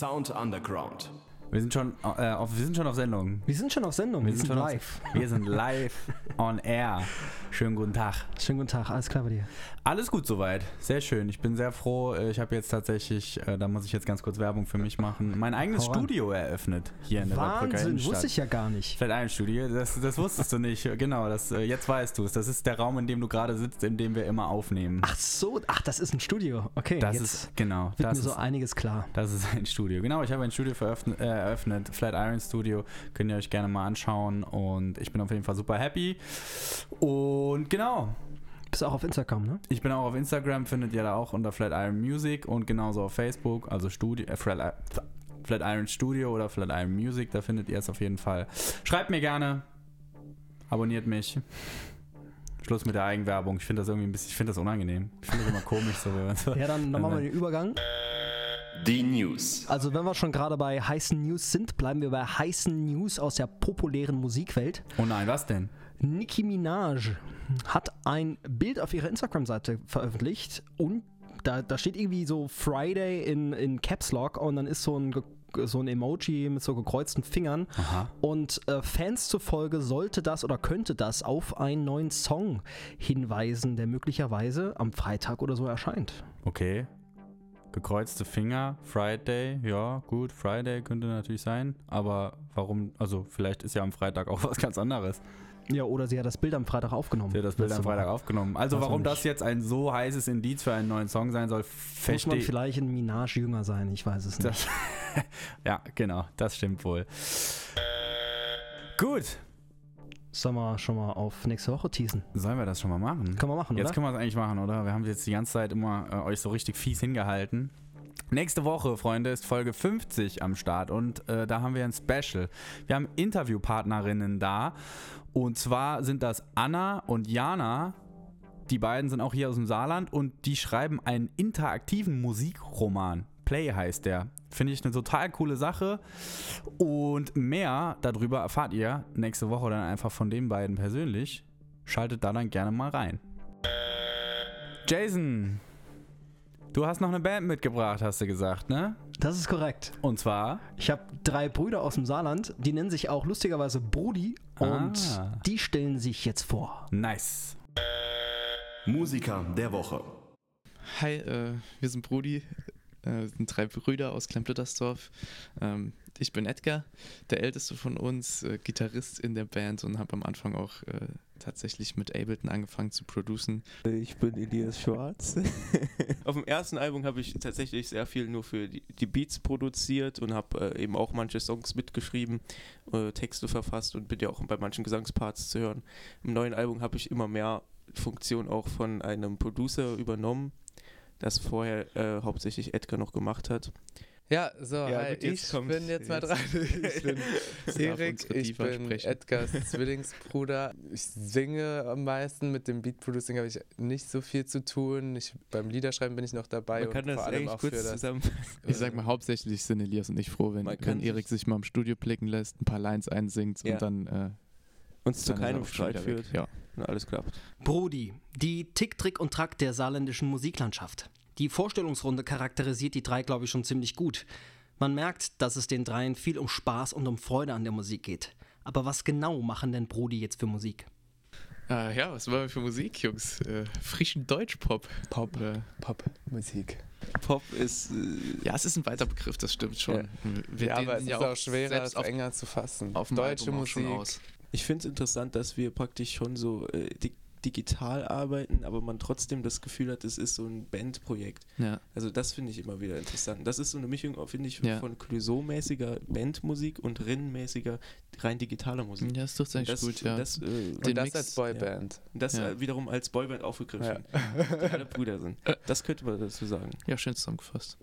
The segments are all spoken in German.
Sound Underground. Wir sind schon, äh, auf, wir sind schon auf Sendung. Wir sind schon auf Sendung, wir, sind, schon live. Auf, wir sind live on air. Schönen guten Tag. Schönen guten Tag, alles klar bei dir? Alles gut soweit. Sehr schön. Ich bin sehr froh. Ich habe jetzt tatsächlich, äh, da muss ich jetzt ganz kurz Werbung für mich machen, mein eigenes Hau. Studio eröffnet hier in der Waldbrücker Wahnsinn, Innenstadt. wusste ich ja gar nicht. Vielleicht ein Studio, das, das wusstest du nicht. Genau, das, äh, jetzt weißt du es. Das ist der Raum, in dem du gerade sitzt, in dem wir immer aufnehmen. Ach so, ach, das ist ein Studio. Okay, das ist, genau, wird das mir so ist, einiges klar. das ist ein Studio. Genau, ich habe ein Studio veröffnet, äh, eröffnet, Flatiron Studio. Könnt ihr euch gerne mal anschauen und ich bin auf jeden Fall super happy. Und genau, Bist auch auf Instagram, ne? ich bin auch auf Instagram, findet ihr da auch unter Flatiron Music und genauso auf Facebook, also Studio, äh, Flat, Flatiron Studio oder Flatiron Music, da findet ihr es auf jeden Fall. Schreibt mir gerne, abonniert mich. Schluss mit der Eigenwerbung. Ich finde das irgendwie ein bisschen, ich finde das unangenehm. Ich finde das immer komisch so. Ja, dann, dann machen wir den Übergang. Die News. Also, wenn wir schon gerade bei heißen News sind, bleiben wir bei heißen News aus der populären Musikwelt. oh nein, was denn? Nicki Minaj hat ein Bild auf ihrer Instagram-Seite veröffentlicht und da, da steht irgendwie so Friday in, in Caps Lock und dann ist so ein, so ein Emoji mit so gekreuzten Fingern. Aha. Und äh, Fans zufolge sollte das oder könnte das auf einen neuen Song hinweisen, der möglicherweise am Freitag oder so erscheint. Okay. Gekreuzte Finger, Friday, ja, gut, Friday könnte natürlich sein, aber warum, also vielleicht ist ja am Freitag auch was ganz anderes. Ja, oder sie hat das Bild am Freitag aufgenommen. Sie hat das Bild am Freitag Woche. aufgenommen. Also man warum das jetzt ein so heißes Indiz für einen neuen Song sein soll, Muss man verstehe vielleicht ein Minaj jünger sein, ich weiß es nicht. Das, ja, genau, das stimmt wohl. Gut, Sollen wir schon mal auf nächste Woche teasen? sollen wir das schon mal machen? Können wir machen, Jetzt oder? können wir es eigentlich machen, oder? Wir haben jetzt die ganze Zeit immer äh, euch so richtig fies hingehalten. Nächste Woche, Freunde, ist Folge 50 am Start und äh, da haben wir ein Special. Wir haben Interviewpartnerinnen da und zwar sind das Anna und Jana. Die beiden sind auch hier aus dem Saarland und die schreiben einen interaktiven Musikroman. Play heißt der. Finde ich eine total coole Sache. Und mehr darüber erfahrt ihr nächste Woche dann einfach von den beiden persönlich. Schaltet da dann gerne mal rein. Jason, du hast noch eine Band mitgebracht, hast du gesagt, ne? Das ist korrekt. Und zwar Ich habe drei Brüder aus dem Saarland, die nennen sich auch lustigerweise Brudi und Ah. die stellen sich jetzt vor. Nice. Musiker der Woche. Hi, äh, wir sind Brudi, äh, sind drei Brüder aus Kleinblittersdorf. Ähm, ich bin Edgar, der älteste von uns, äh, Gitarrist in der Band und habe am Anfang auch äh, tatsächlich mit Ableton angefangen zu producen. Ich bin Elias Schwarz. Auf dem ersten Album habe ich tatsächlich sehr viel nur für die, die Beats produziert und habe äh, eben auch manche Songs mitgeschrieben, äh, Texte verfasst und bin ja auch bei manchen Gesangsparts zu hören. Im neuen Album habe ich immer mehr Funktion auch von einem Producer übernommen, das vorher äh, hauptsächlich Edgar noch gemacht hat. Ja, so, Ja, hi, gut, ich kommt- bin jetzt mal dran. Ich bin Erik, ich bin sprechen. Edgars Zwillingsbruder. Ich singe am meisten, mit dem Beatproducing habe ich nicht so viel zu tun. Ich, beim Liederschreiben bin ich noch dabei und vor allem auch für das. zusammenfassen. Ich sag mal, hauptsächlich sind Elias und ich froh, wenn, Man kann wenn Erik sich- mal im Studio blicken lässt, ein paar Lines einsingt Ja. und dann, äh, uns zu keinem Streit führt Ja. Und alles klappt. Brudi, die Tick, Trick und Track der saarländischen Musiklandschaft. Die Vorstellungsrunde charakterisiert die drei, glaube ich, schon ziemlich gut. Man merkt, dass es den dreien viel um Spaß und um Freude an der Musik geht. Aber was genau machen denn Brudi jetzt für Musik? Äh, ja, was wollen wir für Musik, Jungs? Äh, frischen Deutschpop. Pop, Äh, Pop-Musik. Pop ist äh, ja, es ist ein weiter Begriff, das stimmt schon. Wir Ja, aber es ist auch schwerer, es auf, enger zu fassen. auf dem Deutsche Album auch schon Musik. Ich finde es interessant, dass wir praktisch schon so äh, di digital arbeiten, aber man trotzdem das Gefühl hat, es ist so ein Bandprojekt. Ja. Also das finde ich immer wieder interessant. Das ist so eine Mischung, finde ich, Ja. von Clouseau-mäßiger Bandmusik und Rinnen-mäßiger rein digitaler Musik. Ja, das trifft eigentlich das, gut, ja. Das, äh, Und das Mix, als Boyband. das Ja. äh, wiederum als Boyband aufgegriffen, die alle Brüder sind. Das könnte man dazu sagen. ja, schön zusammengefasst.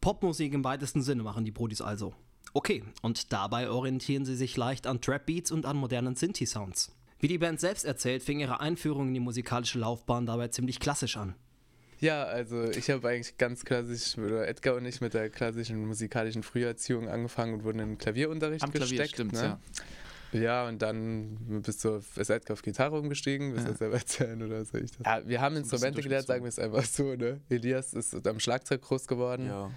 Popmusik im weitesten Sinne machen die Brudis also. Okay, und dabei orientieren sie sich leicht an Trap-Beats und an modernen Synthi-Sounds. Wie die Band selbst erzählt, fing ihre Einführung in die musikalische Laufbahn dabei ziemlich klassisch an. Ja, also ich habe eigentlich ganz klassisch, oder Edgar und ich mit der klassischen musikalischen Früherziehung angefangen und wurden in den Klavierunterricht Am Klavier gesteckt. stimmt's, ne? ja. Ja, und dann bist du auf, ist Edgar auf Gitarre umgestiegen, willst du Ja. das selber erzählen oder soll ich das? Ja, wir haben Instrumente gelernt, sagen wir es einfach so, ne? Elias ist am Schlagzeug groß geworden. Ja.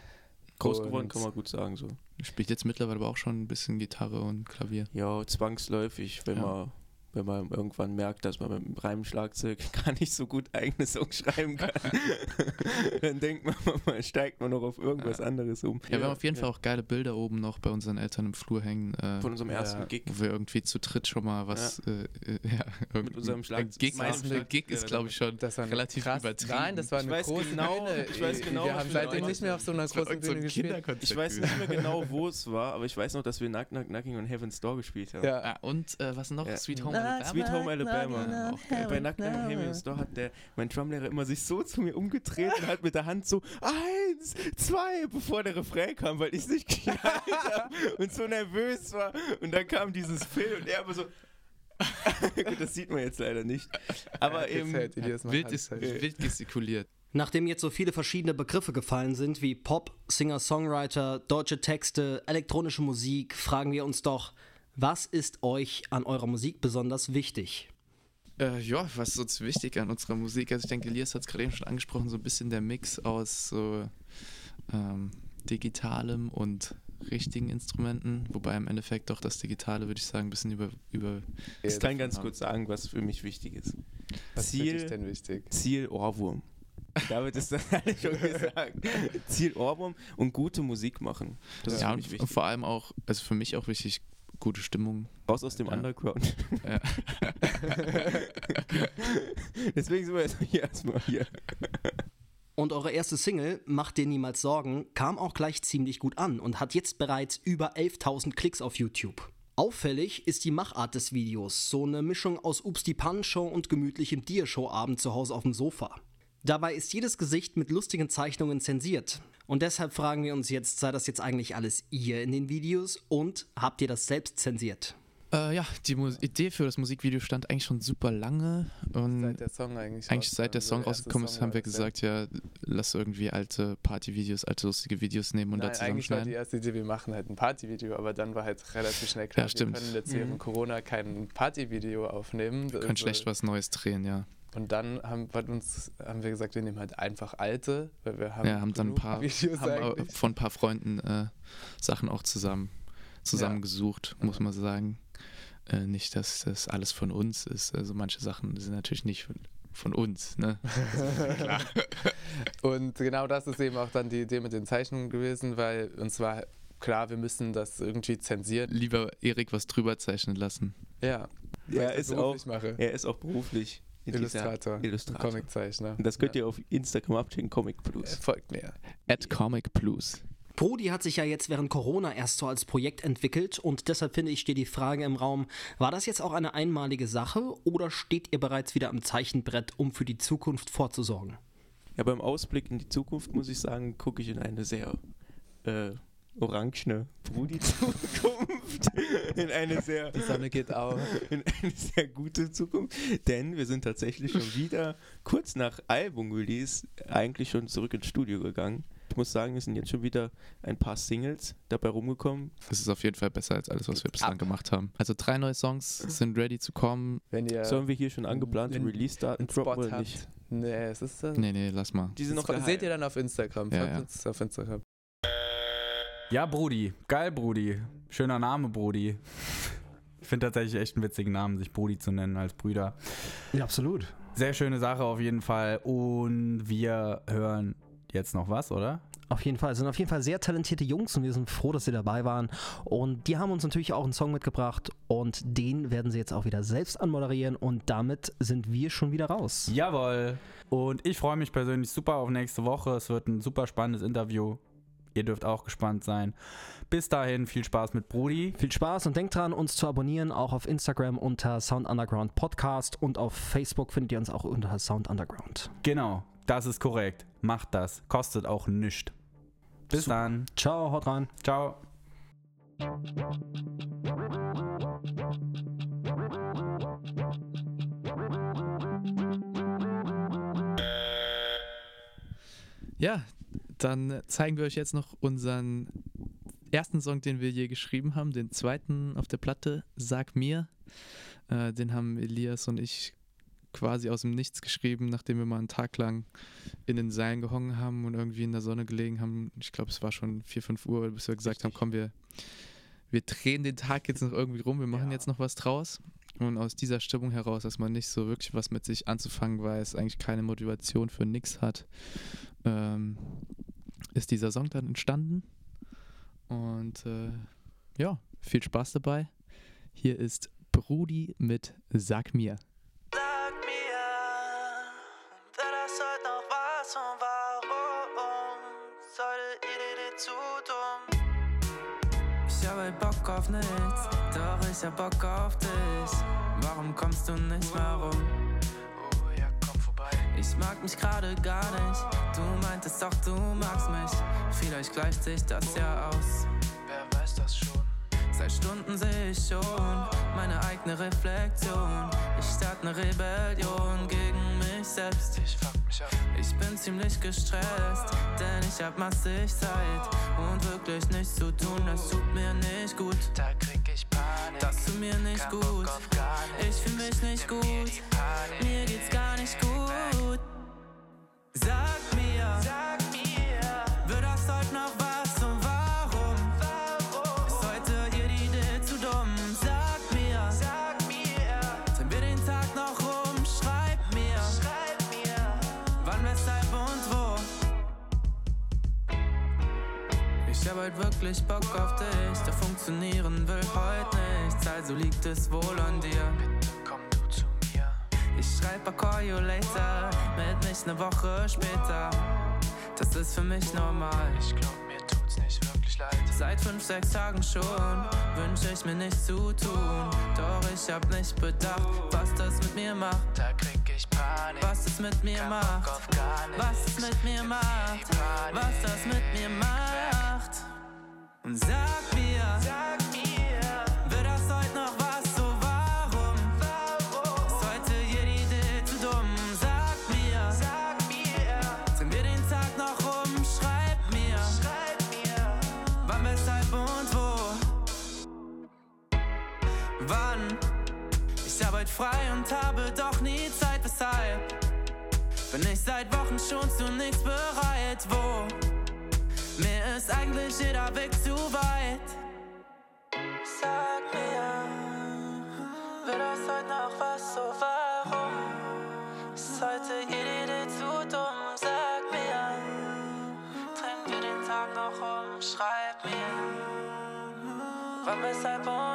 Groß geworden kann man gut sagen so. Spielt jetzt mittlerweile aber auch schon ein bisschen Gitarre und Klavier. Ja, zwangsläufig, wenn Ja. man wenn man irgendwann merkt, dass man mit dem Reimschlagzeug gar nicht so gut eigene Songs schreiben kann, dann denkt man, man steigt man noch auf irgendwas anderes um. Ja, wir haben auf jeden Fall auch geile Bilder oben noch bei unseren Eltern im Flur hängen. Äh, von unserem ersten Ja. Gig. wo wir irgendwie zu dritt schon mal was, äh, äh, ja, irgendwie- unserem Schlagzeug- Gig, Schlagzeug- Gig ist, ja, glaube ich, schon Das war eine relativ krass, übertrieben. Nein, das war Ich eine weiß große genau- Bühne. ich weiß genau, wir haben seitdem nicht mehr auf so einer großen irgend so ein Bühne gespielt. Kinderkonzert. Ich weiß nicht mehr genau, wo es war, aber ich weiß noch, dass wir Knock Knock Knocking on Heaven's Door gespielt haben. Ja. Ah, und äh, was noch? Ja. Sweet Home Alabama. Sweet Home Alabama. Auch geil. Bei Knock on Heaven's Door hat der, mein Drumlehrer immer sich so zu mir umgedreht und hat mit der Hand so eins, zwei, bevor der Refrain kam, weil ich es nicht geschnallt habe und so nervös war. Und dann kam dieses Fill und er aber so. Gut, das sieht man jetzt leider nicht. Aber Ja, eben. Mal Wild, ist, wild gestikuliert. Nachdem jetzt so viele verschiedene Begriffe gefallen sind wie Pop, Singer-Songwriter, deutsche Texte, elektronische Musik, fragen wir uns doch, was ist euch an eurer Musik besonders wichtig? Äh, ja, was ist uns wichtig an unserer Musik? Also ich denke, Elias hat es gerade eben schon angesprochen, so ein bisschen der Mix aus so ähm, digitalem und richtigen Instrumenten, wobei im Endeffekt doch das Digitale, würde ich sagen, ein bisschen über, über Ich kann ganz kurz sagen, was für mich wichtig ist. Was ist für Ziel, denn wichtig? Ziel Ohrwurm. Damit ist das alles schon gesagt. Ziel Ohrwurm und gute Musik machen. Das ist ja, für und mich wichtig. vor allem auch, also für mich auch wichtig, gute Stimmung. Raus aus dem Ja. Underground. Ja. Deswegen sind wir jetzt hier erstmal hier. Und eure erste Single, Macht dir niemals Sorgen, kam auch gleich ziemlich gut an und hat jetzt bereits über 11.000 Klicks auf YouTube. Auffällig ist die Machart des Videos, so eine Mischung aus Ups die Pan-Show und gemütlichem Dia-Show-Abend zu Hause auf dem Sofa. Dabei ist jedes Gesicht mit lustigen Zeichnungen zensiert. Und deshalb fragen wir uns jetzt, sei das jetzt eigentlich alles ihr in den Videos und habt ihr das selbst zensiert? Äh, ja, die Mus Idee für das Musikvideo stand eigentlich schon super lange. Und Seit der Song eigentlich eigentlich seit der Song rausgekommen ist, haben wir war das, gesagt, ja, lass irgendwie alte Partyvideos, alte lustige Videos nehmen und Nein, da eigentlich war die erste Idee, wir machen halt ein Partyvideo, aber dann war halt relativ schnell klar, Ja, stimmt. wir können jetzt während Mhm. Corona kein Partyvideo aufnehmen. Wir können schlecht was Neues drehen, ja. Und dann haben, uns, haben wir gesagt, wir nehmen halt einfach alte, weil wir haben, ja, haben dann ein paar, Videos haben von ein paar Freunden äh, Sachen auch zusammen zusammengesucht, muss man sagen. Äh, nicht, dass das alles von uns ist. Also manche Sachen sind natürlich nicht von, von uns, ne? Klar. Und genau das ist eben auch dann die Idee mit den Zeichnungen gewesen, weil uns war klar, wir müssen das irgendwie zensieren. Lieber Erik was drüber zeichnen lassen. Ja, Er ist auch, er ist auch beruflich Illustrator, Illustrator. Comiczeichner. Und das könnt ja. ihr auf Instagram abchecken, Comic Plus. Folgt mir. At Comic Plus. Prodi hat sich ja jetzt während Corona erst so als Projekt entwickelt und deshalb finde ich, steht die Frage im Raum, war das jetzt auch eine einmalige Sache oder steht ihr bereits wieder am Zeichenbrett, um für die Zukunft vorzusorgen? Ja, beim Ausblick in die Zukunft muss ich sagen, gucke ich in eine sehr äh, orangene Brudi-Zukunft. in eine sehr Die Sonne geht auf. in eine sehr gute Zukunft, denn wir sind tatsächlich schon wieder kurz nach Album-Release eigentlich schon zurück ins Studio gegangen. Ich muss sagen, es sind jetzt schon wieder ein paar Singles dabei rumgekommen. Das ist auf jeden Fall besser als alles, was wir bislang gemacht haben. Also drei neue Songs sind ready zu kommen. Wenn ihr Sollen wir hier schon angeplante Release-Daten droppen oder habt. nicht? Nee, es ist das. Nee, nee, lass mal. Die sind noch seht ihr dann auf Instagram. Ja, Folgt ja. uns auf Instagram. Ja, Brudi. Geil, Brudi. Schöner Name, Brudi. Ich finde tatsächlich echt einen witzigen Namen, sich Brudi zu nennen als Brüder. Ja, absolut. Sehr schöne Sache auf jeden Fall. Und wir hören jetzt noch was, oder? Auf jeden Fall, Es sind auf jeden Fall sehr talentierte Jungs und wir sind froh, dass sie dabei waren. Und die haben uns natürlich auch einen Song mitgebracht und den werden sie jetzt auch wieder selbst anmoderieren und damit sind wir schon wieder raus. Jawohl. Und ich freue mich persönlich super auf nächste Woche. Es wird ein super spannendes Interview. Ihr dürft auch gespannt sein. Bis dahin viel Spaß mit Brudi. Viel Spaß und denkt dran, uns zu abonnieren, auch auf Instagram unter Sound Underground Podcast und auf Facebook findet ihr uns auch unter Sound Underground. Genau, das ist korrekt. Macht das. Kostet auch nichts. Bis Super. dann. Ciao, haut rein. Ciao. Ja, dann zeigen wir euch jetzt noch unseren ersten Song, den wir je geschrieben haben, den zweiten auf der Platte, Sag mir. Äh, den haben Elias und ich quasi aus dem Nichts geschrieben, nachdem wir mal einen Tag lang in den Seilen gehongen haben und irgendwie in der Sonne gelegen haben. Ich glaube, es war schon 4, 5 Uhr, bis wir gesagt haben, komm, wir, wir drehen den Tag jetzt noch irgendwie rum, wir machen ja. jetzt noch was draus. Und aus dieser Stimmung heraus, dass man nicht so wirklich was mit sich anzufangen weiß, eigentlich keine Motivation für nichts hat, ähm, ist dieser Song dann entstanden. Und äh, ja, viel Spaß dabei. Hier ist Brudi mit Sag mir. Sag mir, das heute noch was und warum sollte ihr dir zu dumm? Ich habe Bock auf nichts, doch ich hab Bock auf dich. Warum kommst du nicht mehr rum? Ich mag mich gerade gar nicht. Du meintest doch, du magst mich. Vielleicht gleicht sich das ja aus. Wer weiß das schon? Seit Stunden sehe ich schon meine eigene Reflexion. Ich starte ne Rebellion gegen mich selbst. Ich fuck mich ab. Ich bin ziemlich gestresst, denn ich hab massig Zeit. Und wirklich nichts zu tun, das tut mir nicht gut. Da krieg. Das tut mir nicht gut. Ich fühl mich nicht gut. Mir geht's gar nicht gut. Heute wirklich Bock auf dich. Doch funktionieren will heute nichts, also liegt es wohl an dir. Bitte komm du zu mir. Ich schreib a call you later, meld mich ne Woche später. Das ist für mich normal. Ich glaub, mir tut's nicht wirklich leid. Seit fünf, sechs Tagen schon wünsch ich mir nichts zu tun. Doch ich hab nicht bedacht, was das mit mir macht. Da krieg ich Panik. Was es mit mir Kein macht. Was es mit mir macht. Was das mit mir macht. Und sag mir, sag mir, wird das heute noch was, so warum? warum? Ist heute jede Idee zu dumm? Sag mir, sag mir, drehen wir den Tag noch rum? Schreib mir, schreib mir, wann, weshalb und wo? Wann? Ich arbeite frei und habe doch nie Zeit, weshalb? Bin ich seit Wochen schon zu nichts bereit, wo? Mir ist eigentlich jeder Weg zu weit. Sag mir, wird das heute noch was, so warum? Ist heute jede Idee zu dumm? Sag mir, drehen wir den Tag noch um, schreib mir, wann, weshalb und